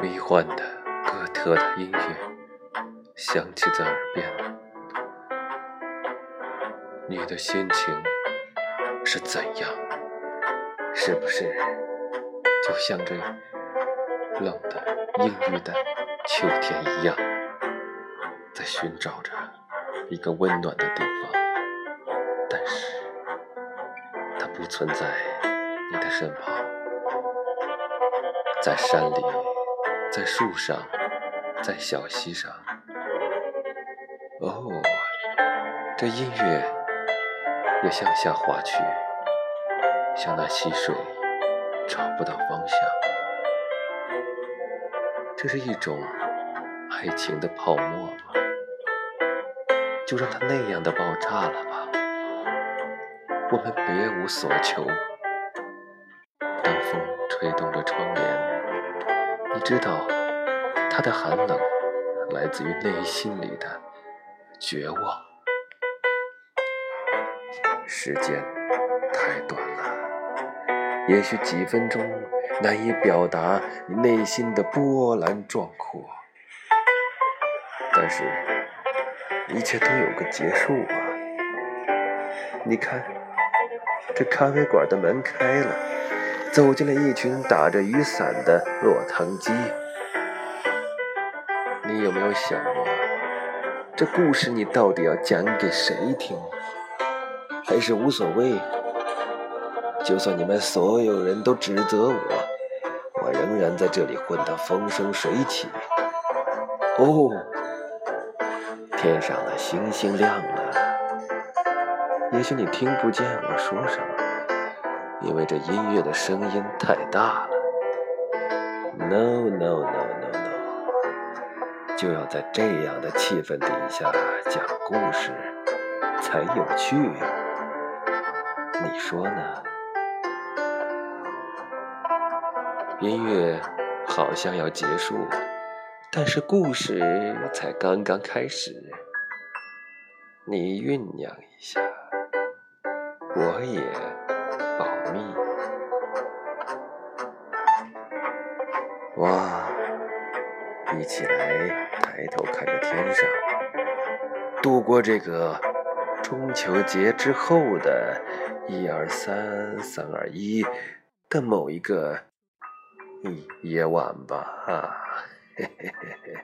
迷幻的哥特的音乐响起在耳边，你的心情是怎样？是不是就像这冷的阴郁的秋天一样，在寻找着一个温暖的地方？但是它不存在你的身旁，在山里。在树上，在小溪上，哦，这音乐也向下滑去，像那溪水找不到方向。这是一种爱情的泡沫吗？就让它那样的爆炸了吧。我们别无所求。当风吹动着窗帘。你知道，它的寒冷来自于内心里的绝望。时间太短了，也许几分钟难以表达你内心的波澜壮阔，但是，一切都有个结束吧！你看，这咖啡馆的门开了。走进了一群打着雨伞的落汤鸡。你有没有想过，这故事你到底要讲给谁听？还是无所谓？就算你们所有人都指责我，我仍然在这里混得风生水起。哦，天上的星星亮了。也许你听不见我说什么。因为这音乐的声音太大了。No no no no no，就要在这样的气氛底下讲故事才有趣，你说呢？音乐好像要结束，但是故事才刚刚开始。你酝酿一下，我也。保密。哇！一起来抬头看着天上，度过这个中秋节之后的一二三三二一的某一个夜晚吧！哈，嘿嘿嘿嘿。